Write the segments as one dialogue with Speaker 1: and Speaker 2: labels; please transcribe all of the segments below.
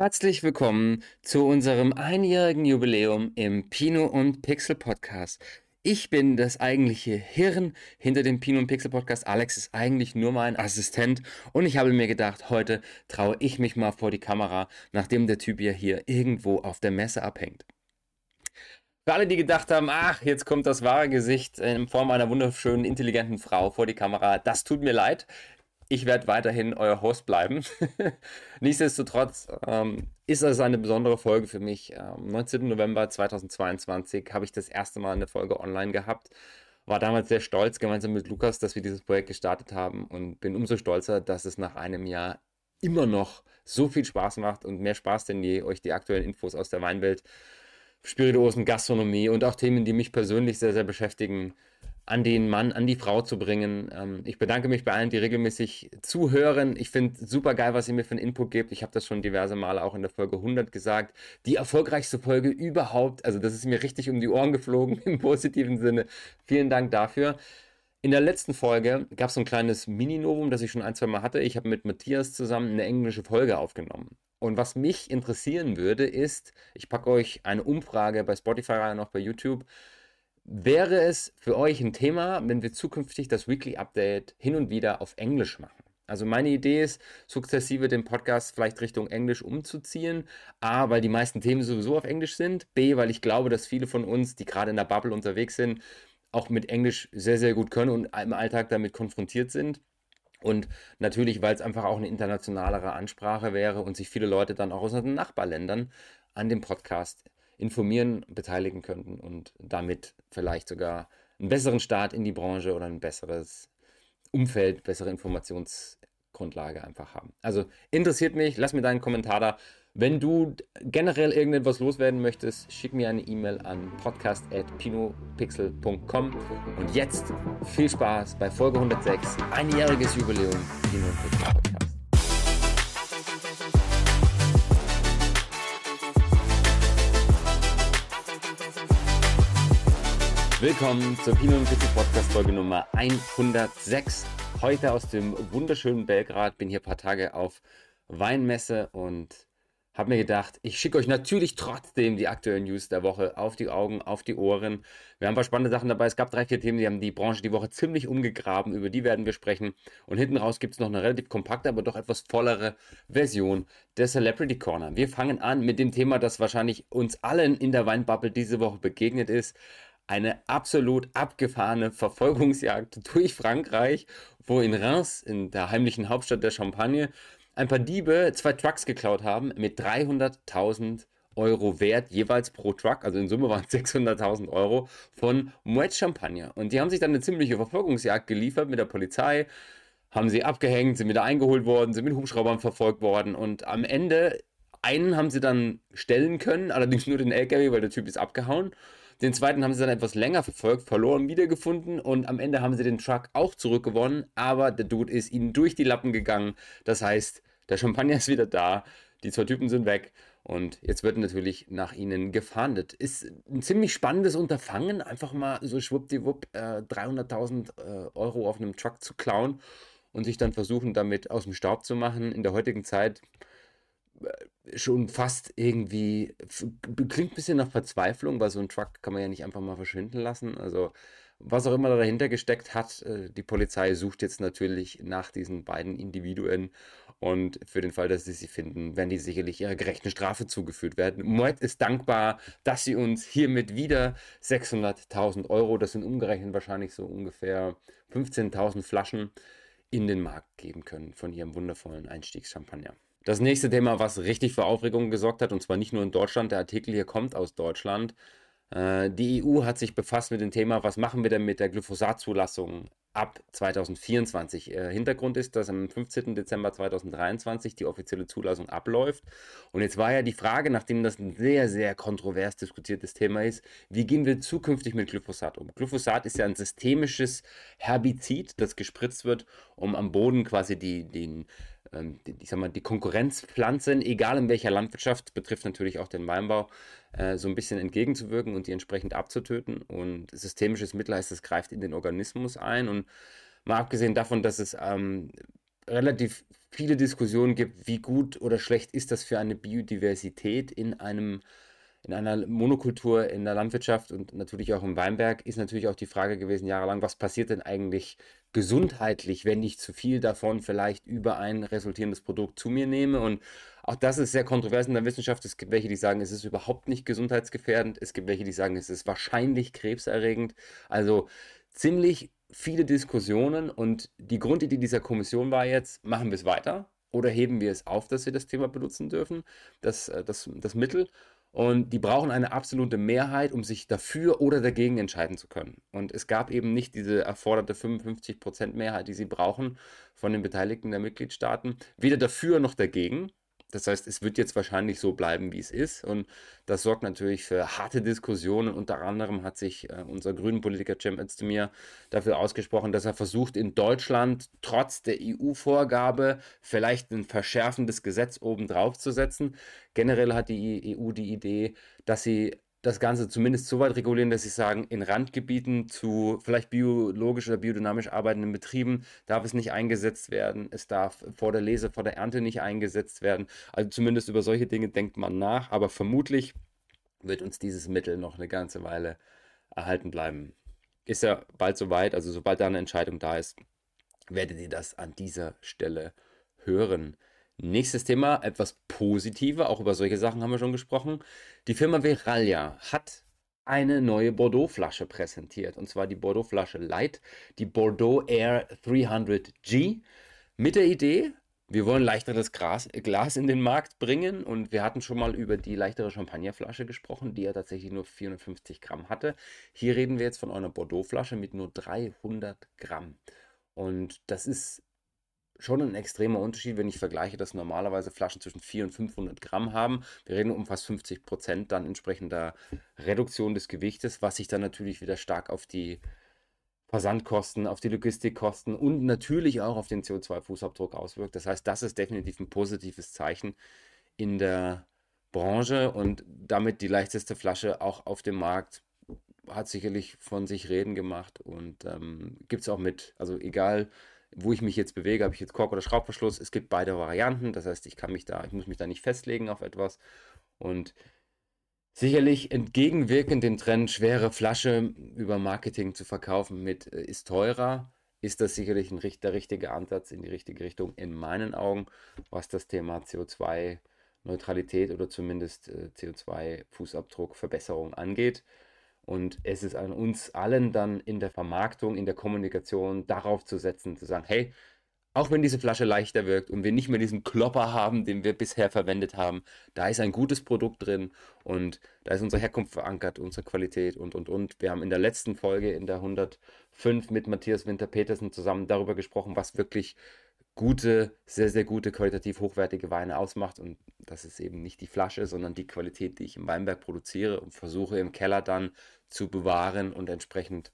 Speaker 1: Herzlich willkommen zu unserem einjährigen Jubiläum im Pino und Pixel Podcast. Ich bin das eigentliche Hirn hinter dem Pino und Pixel Podcast. Alex ist eigentlich nur mein Assistent und ich habe mir gedacht, heute traue ich mich mal vor die Kamera, nachdem der Typ ja hier irgendwo auf der Messe abhängt. Für alle, die gedacht haben, ach, jetzt kommt das wahre Gesicht in Form einer wunderschönen, intelligenten Frau vor die Kamera, das tut mir leid. Ich werde weiterhin euer Host bleiben. Nichtsdestotrotz ähm, ist es eine besondere Folge für mich. Am 19. November 2022 habe ich das erste Mal eine Folge online gehabt. War damals sehr stolz, gemeinsam mit Lukas, dass wir dieses Projekt gestartet haben und bin umso stolzer, dass es nach einem Jahr immer noch so viel Spaß macht und mehr Spaß denn je, euch die aktuellen Infos aus der Weinwelt Spirituosen, Gastronomie und auch Themen, die mich persönlich sehr, sehr beschäftigen, an den Mann, an die Frau zu bringen. Ähm, ich bedanke mich bei allen, die regelmäßig zuhören. Ich finde super geil, was ihr mir für einen Input gebt. Ich habe das schon diverse Male auch in der Folge 100 gesagt. Die erfolgreichste Folge überhaupt. Also das ist mir richtig um die Ohren geflogen im positiven Sinne. Vielen Dank dafür. In der letzten Folge gab es so ein kleines Mini-Novum, das ich schon ein, zwei Mal hatte. Ich habe mit Matthias zusammen eine englische Folge aufgenommen. Und was mich interessieren würde, ist, ich packe euch eine Umfrage bei Spotify rein, auch bei YouTube. Wäre es für euch ein Thema, wenn wir zukünftig das Weekly Update hin und wieder auf Englisch machen? Also meine Idee ist, sukzessive den Podcast vielleicht Richtung Englisch umzuziehen. A, weil die meisten Themen sowieso auf Englisch sind. B, weil ich glaube, dass viele von uns, die gerade in der Bubble unterwegs sind, auch mit Englisch sehr, sehr gut können und im Alltag damit konfrontiert sind. Und natürlich, weil es einfach auch eine internationalere Ansprache wäre und sich viele Leute dann auch aus den Nachbarländern an dem Podcast informieren, beteiligen könnten und damit vielleicht sogar einen besseren Start in die Branche oder ein besseres Umfeld, bessere Informationsgrundlage einfach haben. Also interessiert mich, lass mir deinen Kommentar da. Wenn du generell irgendetwas loswerden möchtest, schick mir eine E-Mail an podcast.pinopixel.com. Und jetzt viel Spaß bei Folge 106, einjähriges Jubiläum Pinopixel Willkommen zur Pinot Pixel Podcast Folge Nummer 106. Heute aus dem wunderschönen Belgrad. Bin hier ein paar Tage auf Weinmesse und habe mir gedacht, ich schicke euch natürlich trotzdem die aktuellen News der Woche auf die Augen, auf die Ohren. Wir haben ein paar spannende Sachen dabei. Es gab drei, vier Themen, die haben die Branche die Woche ziemlich umgegraben. Über die werden wir sprechen. Und hinten raus gibt es noch eine relativ kompakte, aber doch etwas vollere Version der Celebrity Corner. Wir fangen an mit dem Thema, das wahrscheinlich uns allen in der Weinbubble diese Woche begegnet ist eine absolut abgefahrene Verfolgungsjagd durch Frankreich, wo in Reims, in der heimlichen Hauptstadt der Champagne, ein paar Diebe zwei Trucks geklaut haben mit 300.000 Euro Wert jeweils pro Truck, also in Summe waren es 600.000 Euro von Moet Champagner. Und die haben sich dann eine ziemliche Verfolgungsjagd geliefert mit der Polizei, haben sie abgehängt, sind wieder eingeholt worden, sind mit Hubschraubern verfolgt worden und am Ende einen haben sie dann stellen können, allerdings nur den LKW, weil der Typ ist abgehauen. Den zweiten haben sie dann etwas länger verfolgt, verloren, wiedergefunden und am Ende haben sie den Truck auch zurückgewonnen, aber der Dude ist ihnen durch die Lappen gegangen. Das heißt, der Champagner ist wieder da, die zwei Typen sind weg und jetzt wird natürlich nach ihnen gefahndet. Ist ein ziemlich spannendes Unterfangen, einfach mal so schwuppdiwupp äh, 300.000 äh, Euro auf einem Truck zu klauen und sich dann versuchen, damit aus dem Staub zu machen. In der heutigen Zeit schon fast irgendwie, klingt ein bisschen nach Verzweiflung, weil so ein Truck kann man ja nicht einfach mal verschwinden lassen. Also was auch immer dahinter gesteckt hat, äh, die Polizei sucht jetzt natürlich nach diesen beiden Individuen und für den Fall, dass sie sie finden, werden die sicherlich ihrer gerechten Strafe zugeführt werden. Moet ist dankbar, dass sie uns hiermit wieder 600.000 Euro, das sind umgerechnet wahrscheinlich so ungefähr 15.000 Flaschen, in den Markt geben können von ihrem wundervollen Einstiegschampagner. Das nächste Thema, was richtig für Aufregung gesorgt hat, und zwar nicht nur in Deutschland, der Artikel hier kommt aus Deutschland. Äh, die EU hat sich befasst mit dem Thema, was machen wir denn mit der Glyphosat-Zulassung ab 2024. Äh, Hintergrund ist, dass am 15. Dezember 2023 die offizielle Zulassung abläuft. Und jetzt war ja die Frage, nachdem das ein sehr, sehr kontrovers diskutiertes Thema ist, wie gehen wir zukünftig mit Glyphosat um? Glyphosat ist ja ein systemisches Herbizid, das gespritzt wird, um am Boden quasi die, den ich sag mal, die Konkurrenzpflanzen, egal in welcher Landwirtschaft, betrifft natürlich auch den Weinbau, äh, so ein bisschen entgegenzuwirken und die entsprechend abzutöten. Und systemisches Mittel heißt, es greift in den Organismus ein. Und mal abgesehen davon, dass es ähm, relativ viele Diskussionen gibt, wie gut oder schlecht ist das für eine Biodiversität in einem in einer Monokultur in der Landwirtschaft und natürlich auch im Weinberg ist natürlich auch die Frage gewesen jahrelang, was passiert denn eigentlich gesundheitlich, wenn ich zu viel davon vielleicht über ein resultierendes Produkt zu mir nehme und auch das ist sehr kontrovers in der Wissenschaft. Es gibt welche, die sagen, es ist überhaupt nicht gesundheitsgefährdend. Es gibt welche, die sagen, es ist wahrscheinlich krebserregend. Also ziemlich viele Diskussionen und die Grundidee dieser Kommission war jetzt, machen wir es weiter oder heben wir es auf, dass wir das Thema benutzen dürfen, das, äh, das, das Mittel. Und die brauchen eine absolute Mehrheit, um sich dafür oder dagegen entscheiden zu können. Und es gab eben nicht diese erforderte 55% Mehrheit, die sie brauchen von den Beteiligten der Mitgliedstaaten, weder dafür noch dagegen. Das heißt, es wird jetzt wahrscheinlich so bleiben, wie es ist. Und das sorgt natürlich für harte Diskussionen. Unter anderem hat sich äh, unser grünen Politiker Cem Özdemir dafür ausgesprochen, dass er versucht, in Deutschland trotz der EU-Vorgabe vielleicht ein verschärfendes Gesetz obendrauf zu setzen. Generell hat die EU die Idee, dass sie das Ganze zumindest so weit regulieren, dass sie sagen, in Randgebieten zu vielleicht biologisch oder biodynamisch arbeitenden Betrieben darf es nicht eingesetzt werden. Es darf vor der Lese, vor der Ernte nicht eingesetzt werden. Also zumindest über solche Dinge denkt man nach, aber vermutlich wird uns dieses Mittel noch eine ganze Weile erhalten bleiben. Ist ja bald soweit, also sobald da eine Entscheidung da ist, werdet ihr das an dieser Stelle hören. Nächstes Thema, etwas positiver, auch über solche Sachen haben wir schon gesprochen. Die Firma Veralia hat eine neue Bordeaux-Flasche präsentiert, und zwar die Bordeaux-Flasche Light, die Bordeaux Air 300G, mit der Idee, wir wollen leichteres Gras, Glas in den Markt bringen und wir hatten schon mal über die leichtere Champagnerflasche gesprochen, die ja tatsächlich nur 450 Gramm hatte. Hier reden wir jetzt von einer Bordeaux-Flasche mit nur 300 Gramm. Und das ist schon ein extremer Unterschied, wenn ich vergleiche, dass normalerweise Flaschen zwischen 400 und 500 Gramm haben. Wir reden um fast 50 Prozent dann entsprechender Reduktion des Gewichtes, was sich dann natürlich wieder stark auf die Versandkosten, auf die Logistikkosten und natürlich auch auf den CO2-Fußabdruck auswirkt. Das heißt, das ist definitiv ein positives Zeichen in der Branche und damit die leichteste Flasche auch auf dem Markt hat sicherlich von sich reden gemacht und ähm, gibt es auch mit, also egal wo ich mich jetzt bewege, habe ich jetzt Kork oder Schraubverschluss. Es gibt beide Varianten, das heißt, ich kann mich da, ich muss mich da nicht festlegen auf etwas. Und sicherlich entgegenwirkend dem Trend, schwere Flasche über Marketing zu verkaufen mit äh, ist teurer, ist das sicherlich ein, der richtige Ansatz in die richtige Richtung in meinen Augen, was das Thema CO2-Neutralität oder zumindest äh, CO2-Fußabdruck-Verbesserung angeht. Und es ist an uns allen dann in der Vermarktung, in der Kommunikation darauf zu setzen, zu sagen, hey, auch wenn diese Flasche leichter wirkt und wir nicht mehr diesen Klopper haben, den wir bisher verwendet haben, da ist ein gutes Produkt drin und da ist unsere Herkunft verankert, unsere Qualität und, und, und. Wir haben in der letzten Folge, in der 105 mit Matthias Winter-Petersen zusammen darüber gesprochen, was wirklich gute, sehr, sehr gute, qualitativ hochwertige Weine ausmacht. Und das ist eben nicht die Flasche, sondern die Qualität, die ich im Weinberg produziere und versuche im Keller dann zu bewahren und entsprechend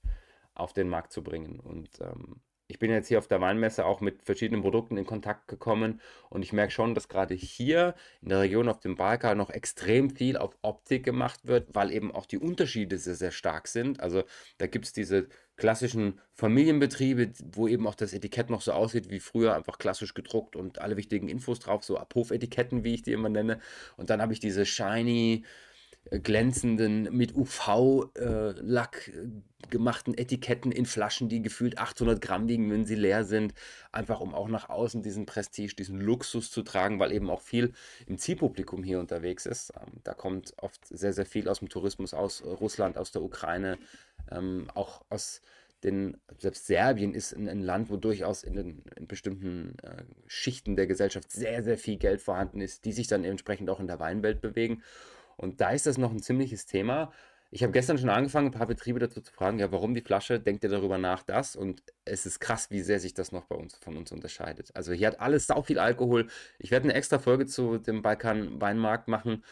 Speaker 1: auf den Markt zu bringen. Und ähm, ich bin jetzt hier auf der Weinmesse auch mit verschiedenen Produkten in Kontakt gekommen und ich merke schon, dass gerade hier in der Region auf dem Balkan noch extrem viel auf Optik gemacht wird, weil eben auch die Unterschiede sehr, sehr stark sind. Also da gibt es diese klassischen Familienbetriebe, wo eben auch das Etikett noch so aussieht wie früher, einfach klassisch gedruckt und alle wichtigen Infos drauf, so Abhofetiketten, wie ich die immer nenne. Und dann habe ich diese shiny, glänzenden, mit UV-Lack äh, gemachten Etiketten in Flaschen, die gefühlt 800 Gramm wiegen, wenn sie leer sind. Einfach um auch nach außen diesen Prestige, diesen Luxus zu tragen, weil eben auch viel im Zielpublikum hier unterwegs ist. Ähm, da kommt oft sehr, sehr viel aus dem Tourismus aus Russland, aus der Ukraine, ähm, auch aus den, selbst Serbien ist ein, ein Land, wo durchaus in, den, in bestimmten äh, Schichten der Gesellschaft sehr, sehr viel Geld vorhanden ist, die sich dann entsprechend auch in der Weinwelt bewegen. Und da ist das noch ein ziemliches Thema. Ich habe gestern schon angefangen, ein paar Betriebe dazu zu fragen, ja, warum die Flasche, denkt ihr darüber nach, das? Und es ist krass, wie sehr sich das noch bei uns von uns unterscheidet. Also hier hat alles sau viel Alkohol. Ich werde eine extra Folge zu dem Balkan Weinmarkt machen.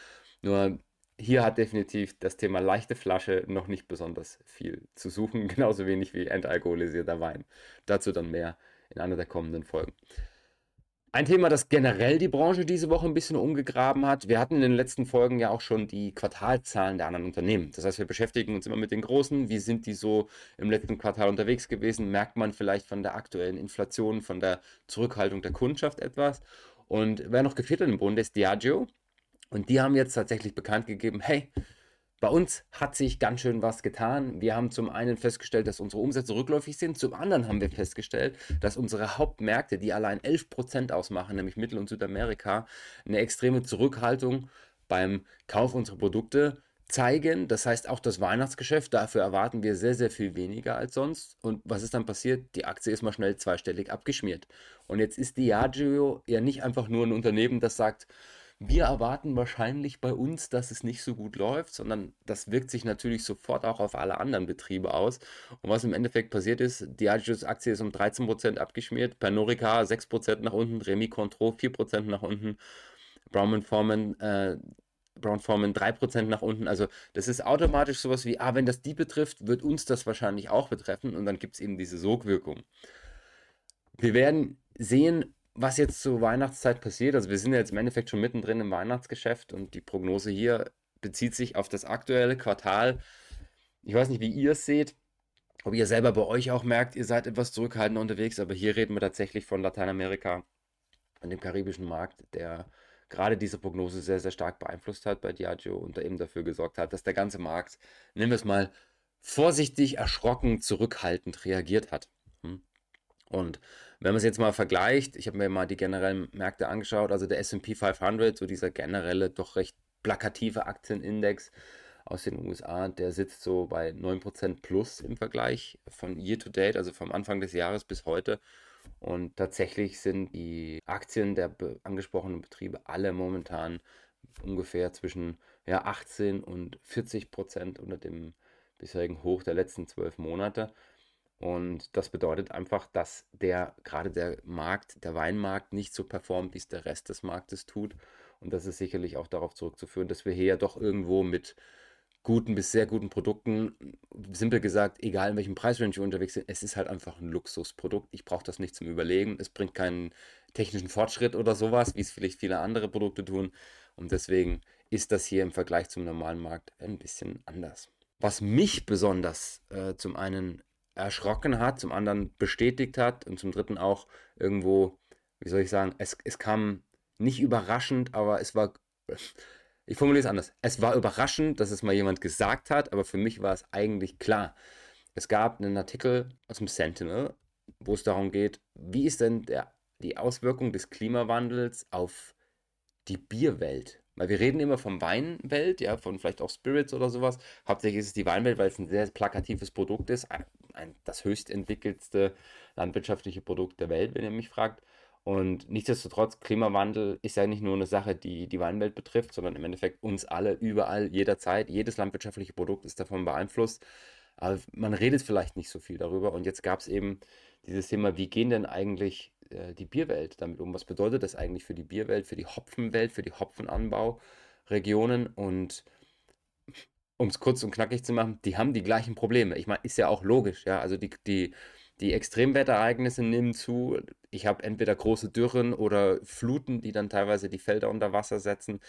Speaker 1: Nur hier hat definitiv das Thema leichte Flasche noch nicht besonders viel zu suchen, genauso wenig wie entalkoholisierter Wein. Dazu dann mehr in einer der kommenden Folgen. Ein Thema, das generell die Branche diese Woche ein bisschen umgegraben hat. Wir hatten in den letzten Folgen ja auch schon die Quartalzahlen der anderen Unternehmen. Das heißt, wir beschäftigen uns immer mit den Großen. Wie sind die so im letzten Quartal unterwegs gewesen? Merkt man vielleicht von der aktuellen Inflation, von der Zurückhaltung der Kundschaft etwas? Und wer noch gefehlt im Bunde ist Diageo. Und die haben jetzt tatsächlich bekannt gegeben, hey, bei uns hat sich ganz schön was getan. Wir haben zum einen festgestellt, dass unsere Umsätze rückläufig sind. Zum anderen haben wir festgestellt, dass unsere Hauptmärkte, die allein 11% ausmachen, nämlich Mittel- und Südamerika, eine extreme Zurückhaltung beim Kauf unserer Produkte zeigen. Das heißt auch das Weihnachtsgeschäft, dafür erwarten wir sehr, sehr viel weniger als sonst. Und was ist dann passiert? Die Aktie ist mal schnell zweistellig abgeschmiert. Und jetzt ist Diageo ja nicht einfach nur ein Unternehmen, das sagt, wir erwarten wahrscheinlich bei uns, dass es nicht so gut läuft, sondern das wirkt sich natürlich sofort auch auf alle anderen Betriebe aus. Und was im Endeffekt passiert ist, Diageo's Aktie ist um 13% abgeschmiert, Pernod 6% nach unten, Remy Contro 4% nach unten, Brown Forman äh, Brown Forman 3% nach unten. Also das ist automatisch sowas wie, ah, wenn das die betrifft, wird uns das wahrscheinlich auch betreffen und dann gibt es eben diese Sogwirkung. Wir werden sehen, was jetzt zur Weihnachtszeit passiert, also wir sind ja jetzt im Endeffekt schon mittendrin im Weihnachtsgeschäft und die Prognose hier bezieht sich auf das aktuelle Quartal. Ich weiß nicht, wie ihr es seht, ob ihr selber bei euch auch merkt, ihr seid etwas zurückhaltender unterwegs, aber hier reden wir tatsächlich von Lateinamerika, von dem karibischen Markt, der gerade diese Prognose sehr, sehr stark beeinflusst hat bei Diageo und da eben dafür gesorgt hat, dass der ganze Markt, nehmen wir es mal, vorsichtig, erschrocken, zurückhaltend reagiert hat. Hm? Und wenn man es jetzt mal vergleicht, ich habe mir mal die generellen Märkte angeschaut, also der SP 500, so dieser generelle, doch recht plakative Aktienindex aus den USA, der sitzt so bei 9% plus im Vergleich von Year to Date, also vom Anfang des Jahres bis heute. Und tatsächlich sind die Aktien der angesprochenen Betriebe alle momentan ungefähr zwischen ja, 18 und 40 Prozent unter dem bisherigen Hoch der letzten zwölf Monate. Und das bedeutet einfach, dass der, gerade der Markt, der Weinmarkt nicht so performt, wie es der Rest des Marktes tut. Und das ist sicherlich auch darauf zurückzuführen, dass wir hier ja doch irgendwo mit guten bis sehr guten Produkten, simpel gesagt, egal in welchem Preisrange wir unterwegs sind, es ist halt einfach ein Luxusprodukt. Ich brauche das nicht zum Überlegen. Es bringt keinen technischen Fortschritt oder sowas, wie es vielleicht viele andere Produkte tun. Und deswegen ist das hier im Vergleich zum normalen Markt ein bisschen anders. Was mich besonders äh, zum einen erschrocken hat, zum anderen bestätigt hat und zum dritten auch irgendwo, wie soll ich sagen, es, es kam nicht überraschend, aber es war, ich formuliere es anders, es war überraschend, dass es mal jemand gesagt hat, aber für mich war es eigentlich klar. Es gab einen Artikel aus dem Sentinel, wo es darum geht, wie ist denn der, die Auswirkung des Klimawandels auf die Bierwelt? Weil wir reden immer vom Weinwelt, ja, von vielleicht auch Spirits oder sowas. Hauptsächlich ist es die Weinwelt, weil es ein sehr plakatives Produkt ist. Ein, das höchst entwickelste landwirtschaftliche Produkt der Welt, wenn ihr mich fragt. Und nichtsdestotrotz, Klimawandel ist ja nicht nur eine Sache, die die Weinwelt betrifft, sondern im Endeffekt uns alle, überall, jederzeit. Jedes landwirtschaftliche Produkt ist davon beeinflusst. Aber man redet vielleicht nicht so viel darüber. Und jetzt gab es eben dieses Thema, wie gehen denn eigentlich äh, die Bierwelt damit um? Was bedeutet das eigentlich für die Bierwelt, für die Hopfenwelt, für die Hopfenanbauregionen? Und um es kurz und knackig zu machen, die haben die gleichen Probleme. Ich meine, ist ja auch logisch, ja. Also die, die, die Extremwetterereignisse nehmen zu. Ich habe entweder große Dürren oder Fluten, die dann teilweise die Felder unter Wasser setzen.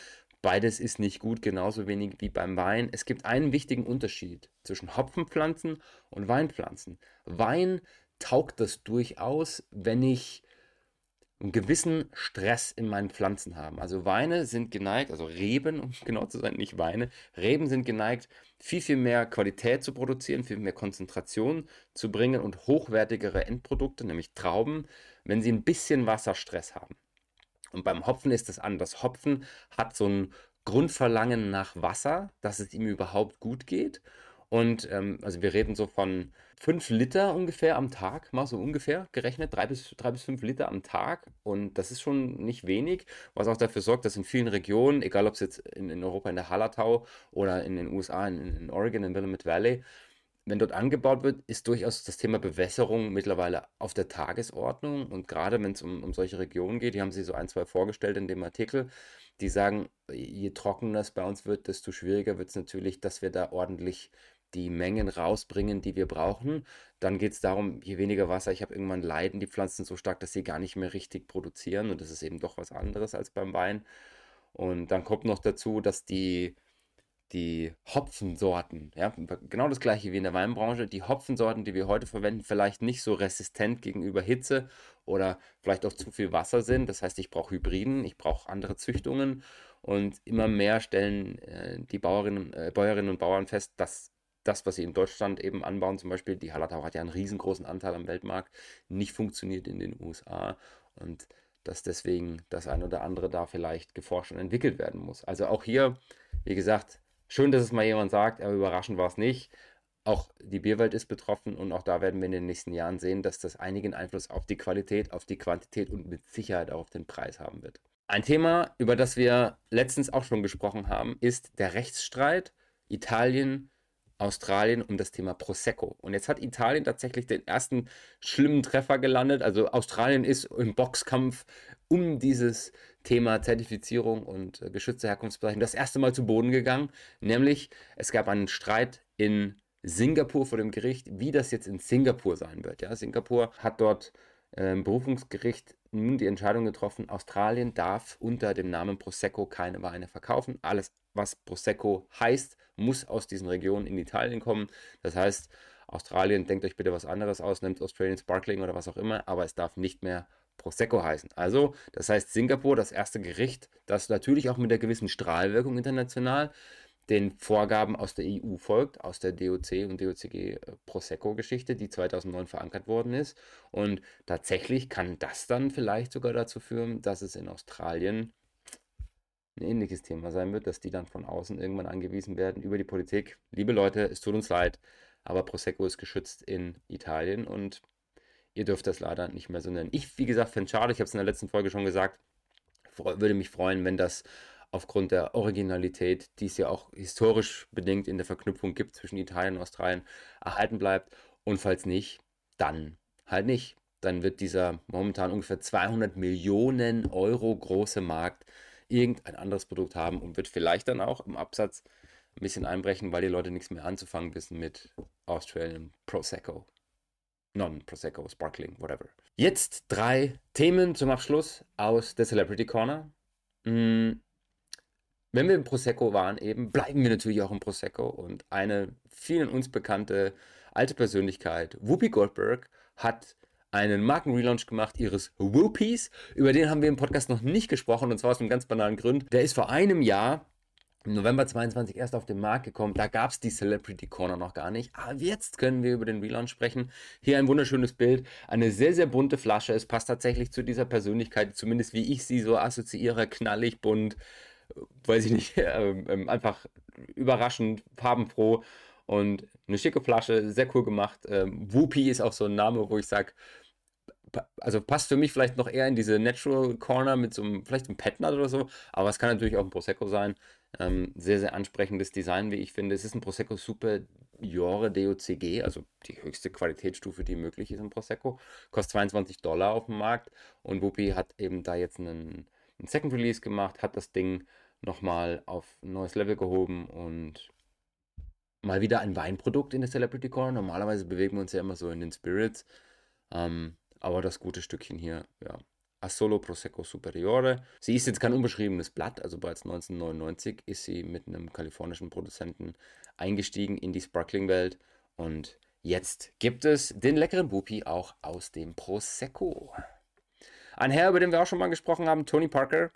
Speaker 1: Beides ist nicht gut, genauso wenig wie beim Wein. Es gibt einen wichtigen Unterschied zwischen Hopfenpflanzen und Weinpflanzen. Wein taugt das durchaus, wenn ich einen gewissen Stress in meinen Pflanzen habe. Also Weine sind geneigt, also Reben, um genau zu sein, nicht Weine, Reben sind geneigt, viel, viel mehr Qualität zu produzieren, viel mehr Konzentration zu bringen und hochwertigere Endprodukte, nämlich Trauben, wenn sie ein bisschen Wasserstress haben. Und beim Hopfen ist das anders. Hopfen hat so ein Grundverlangen nach Wasser, dass es ihm überhaupt gut geht. Und ähm, also wir reden so von 5 Liter ungefähr am Tag, mal so ungefähr gerechnet, 3 bis, 3 bis 5 Liter am Tag. Und das ist schon nicht wenig, was auch dafür sorgt, dass in vielen Regionen, egal ob es jetzt in, in Europa in der Hallertau oder in den USA, in, in Oregon, in Willamette Valley, wenn dort angebaut wird, ist durchaus das Thema Bewässerung mittlerweile auf der Tagesordnung. Und gerade wenn es um, um solche Regionen geht, die haben sie so ein, zwei vorgestellt in dem Artikel, die sagen, je trockener es bei uns wird, desto schwieriger wird es natürlich, dass wir da ordentlich die Mengen rausbringen, die wir brauchen. Dann geht es darum, je weniger Wasser ich habe, irgendwann leiden die Pflanzen so stark, dass sie gar nicht mehr richtig produzieren. Und das ist eben doch was anderes als beim Wein. Und dann kommt noch dazu, dass die, die Hopfensorten, ja, genau das gleiche wie in der Weinbranche, die Hopfensorten, die wir heute verwenden, vielleicht nicht so resistent gegenüber Hitze oder vielleicht auch zu viel Wasser sind. Das heißt, ich brauche Hybriden, ich brauche andere Züchtungen und immer mehr stellen äh, die Bauerinnen, äh, Bäuerinnen und Bauern fest, dass das, was sie in Deutschland eben anbauen, zum Beispiel, die Hallertau hat ja einen riesengroßen Anteil am Weltmarkt, nicht funktioniert in den USA und dass deswegen das ein oder andere da vielleicht geforscht und entwickelt werden muss. Also auch hier, wie gesagt, schön, dass es mal jemand sagt, aber überraschend war es nicht. Auch die Bierwelt ist betroffen und auch da werden wir in den nächsten Jahren sehen, dass das einigen Einfluss auf die Qualität, auf die Quantität und mit Sicherheit auch auf den Preis haben wird. Ein Thema, über das wir letztens auch schon gesprochen haben, ist der Rechtsstreit Italien Australien um das Thema Prosecco. Und jetzt hat Italien tatsächlich den ersten schlimmen Treffer gelandet. Also Australien ist im Boxkampf um dieses Thema Zertifizierung und äh, geschützte Herkunftsbezeichnung das erste Mal zu Boden gegangen. Nämlich es gab einen Streit in Singapur vor dem Gericht, wie das jetzt in Singapur sein wird. Ja, Singapur hat dort im Berufungsgericht nun die Entscheidung getroffen, Australien darf unter dem Namen Prosecco keine Weine verkaufen. Alles, was Prosecco heißt, muss aus diesen Regionen in Italien kommen. Das heißt, Australien, denkt euch bitte was anderes aus, nimmt Australian Sparkling oder was auch immer, aber es darf nicht mehr Prosecco heißen. Also, das heißt Singapur, das erste Gericht, das natürlich auch mit der gewissen Strahlwirkung international den Vorgaben aus der EU folgt, aus der DOC und DOCG äh, Prosecco-Geschichte, die 2009 verankert worden ist. Und tatsächlich kann das dann vielleicht sogar dazu führen, dass es in Australien ein ähnliches Thema sein wird, dass die dann von außen irgendwann angewiesen werden über die Politik. Liebe Leute, es tut uns leid, aber Prosecco ist geschützt in Italien und ihr dürft das leider nicht mehr so nennen. Ich, wie gesagt, finde es schade, ich habe es in der letzten Folge schon gesagt, würde mich freuen, wenn das aufgrund der Originalität, die es ja auch historisch bedingt in der Verknüpfung gibt zwischen Italien und Australien, erhalten bleibt. Und falls nicht, dann halt nicht. Dann wird dieser momentan ungefähr 200 Millionen Euro große Markt irgendein anderes Produkt haben und wird vielleicht dann auch im Absatz ein bisschen einbrechen, weil die Leute nichts mehr anzufangen wissen mit Australian Prosecco. Non-Prosecco, Sparkling, whatever. Jetzt drei Themen zum Abschluss aus der Celebrity Corner. Hm, wenn wir im Prosecco waren, eben bleiben wir natürlich auch im Prosecco. Und eine vielen uns bekannte alte Persönlichkeit, Whoopi Goldberg, hat einen Markenrelaunch gemacht ihres Whoopies. Über den haben wir im Podcast noch nicht gesprochen und zwar aus einem ganz banalen Grund. Der ist vor einem Jahr im November 22 erst auf den Markt gekommen. Da gab es die Celebrity Corner noch gar nicht. Aber jetzt können wir über den Relaunch sprechen. Hier ein wunderschönes Bild. Eine sehr, sehr bunte Flasche. Es passt tatsächlich zu dieser Persönlichkeit, zumindest wie ich sie so assoziiere. Knallig, bunt, weiß ich nicht, äh, einfach überraschend, farbenfroh und eine schicke Flasche, sehr cool gemacht. Ähm, Whoopi ist auch so ein Name, wo ich sage, also passt für mich vielleicht noch eher in diese Natural Corner mit so einem, vielleicht einem Petnat oder so, aber es kann natürlich auch ein Prosecco sein. Ähm, sehr, sehr ansprechendes Design, wie ich finde. Es ist ein Prosecco Superiore DOCG, also die höchste Qualitätsstufe, die möglich ist im Prosecco. Kostet 22 Dollar auf dem Markt und Whoopi hat eben da jetzt einen, einen Second Release gemacht, hat das Ding nochmal auf ein neues Level gehoben und mal wieder ein Weinprodukt in der Celebrity Corner. Normalerweise bewegen wir uns ja immer so in den Spirits. Ähm, aber das gute Stückchen hier, ja. Assolo Prosecco Superiore. Sie ist jetzt kein unbeschriebenes Blatt, also bereits 1999 ist sie mit einem kalifornischen Produzenten eingestiegen in die Sparkling-Welt und jetzt gibt es den leckeren Bupi auch aus dem Prosecco. Ein Herr, über den wir auch schon mal gesprochen haben, Tony Parker,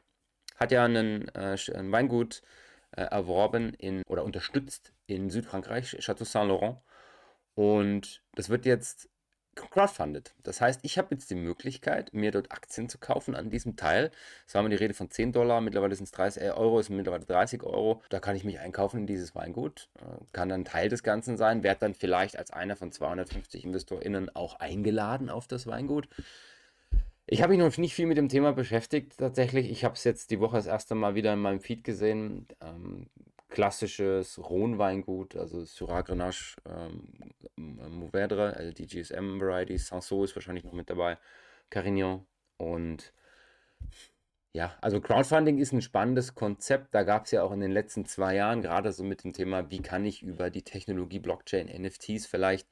Speaker 1: hat ja einen, äh, ein Weingut äh, erworben in, oder unterstützt in Südfrankreich, Château Saint-Laurent. Und das wird jetzt crowdfunded. Das heißt, ich habe jetzt die Möglichkeit, mir dort Aktien zu kaufen an diesem Teil. Es war mal die Rede von 10 Dollar, mittlerweile sind es 30 äh, Euro, ist mittlerweile 30 Euro. Da kann ich mich einkaufen in dieses Weingut, äh, kann dann Teil des Ganzen sein, werde dann vielleicht als einer von 250 InvestorInnen auch eingeladen auf das Weingut. Ich habe mich noch nicht viel mit dem Thema beschäftigt, tatsächlich. Ich habe es jetzt die Woche das erste Mal wieder in meinem Feed gesehen. Ähm, klassisches Rhône-Weingut, also Syrah Grenache, ähm, Mourvedre, also die GSM Variety, Sanso ist wahrscheinlich noch mit dabei, Carignan und ja, also Crowdfunding ist ein spannendes Konzept. Da gab es ja auch in den letzten zwei Jahren gerade so mit dem Thema, wie kann ich über die Technologie Blockchain, NFTs vielleicht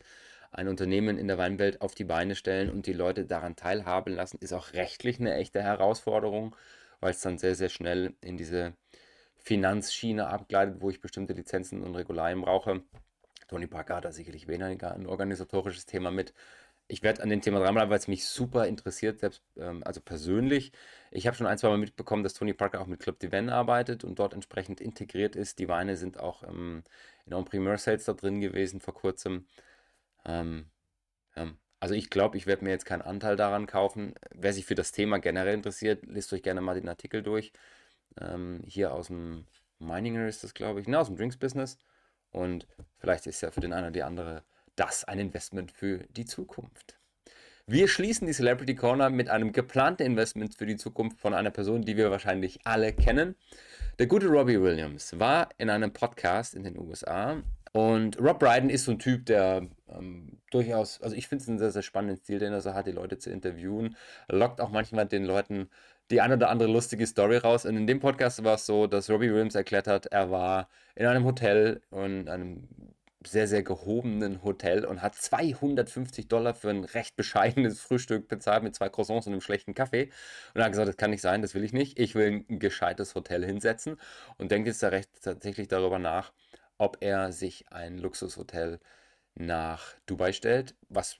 Speaker 1: ein Unternehmen in der Weinwelt auf die Beine stellen und die Leute daran teilhaben lassen, ist auch rechtlich eine echte Herausforderung, weil es dann sehr, sehr schnell in diese Finanzschiene abgleitet, wo ich bestimmte Lizenzen und Regularien brauche. Tony Parker hat da sicherlich weniger ein organisatorisches Thema mit. Ich werde an dem Thema dranbleiben, weil es mich super interessiert, selbst ähm, also persönlich. Ich habe schon ein, zwei Mal mitbekommen, dass Tony Parker auch mit Club Divan arbeitet und dort entsprechend integriert ist. Die Weine sind auch ähm, in On-Primeur Sales da drin gewesen vor kurzem. Ähm, ähm, also ich glaube, ich werde mir jetzt keinen Anteil daran kaufen. Wer sich für das Thema generell interessiert, lest euch gerne mal den Artikel durch. Ähm, hier aus dem Mininger ist das, glaube ich, ne, aus dem Drinks Business. Und vielleicht ist ja für den einen oder die andere das ein Investment für die Zukunft. Wir schließen die Celebrity Corner mit einem geplanten Investment für die Zukunft von einer Person, die wir wahrscheinlich alle kennen. Der gute Robbie Williams war in einem Podcast in den USA und Rob Brydon ist so ein Typ, der ähm, durchaus, also ich finde es einen sehr, sehr spannenden Stil, den er so hat, die Leute zu interviewen. Lockt auch manchmal den Leuten die eine oder andere lustige Story raus. Und in dem Podcast war es so, dass Robbie Williams erklärt hat, er war in einem Hotel und einem sehr, sehr gehobenen Hotel und hat 250 Dollar für ein recht bescheidenes Frühstück bezahlt mit zwei Croissants und einem schlechten Kaffee. Und er hat gesagt, das kann nicht sein, das will ich nicht. Ich will ein gescheites Hotel hinsetzen und denkt jetzt da recht tatsächlich darüber nach, ob er sich ein Luxushotel nach Dubai stellt, was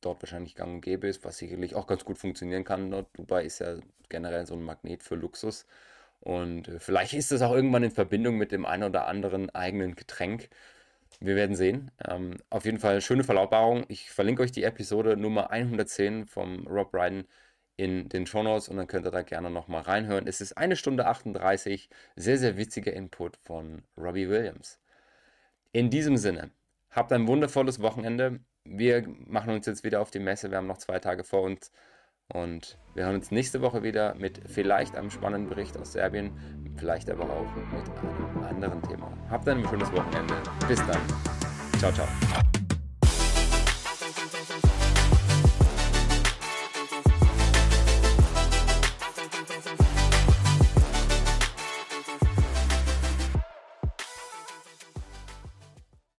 Speaker 1: dort wahrscheinlich gang und gäbe ist, was sicherlich auch ganz gut funktionieren kann. Dubai ist ja generell so ein Magnet für Luxus. Und äh, vielleicht ist das auch irgendwann in Verbindung mit dem einen oder anderen eigenen Getränk. Wir werden sehen. Ähm, auf jeden Fall schöne Verlautbarung. Ich verlinke euch die Episode Nummer 110 vom Rob Brydon in den Shownotes und dann könnt ihr da gerne nochmal reinhören. Es ist eine Stunde 38. Sehr, sehr witziger Input von Robbie Williams. In diesem Sinne, habt ein wundervolles Wochenende. Wir machen uns jetzt wieder auf die Messe. Wir haben noch zwei Tage vor uns. Und wir hören uns nächste Woche wieder mit vielleicht einem spannenden Bericht aus Serbien, vielleicht aber auch mit einem anderen Thema. Habt ein schönes Wochenende. Bis dann. Ciao, ciao.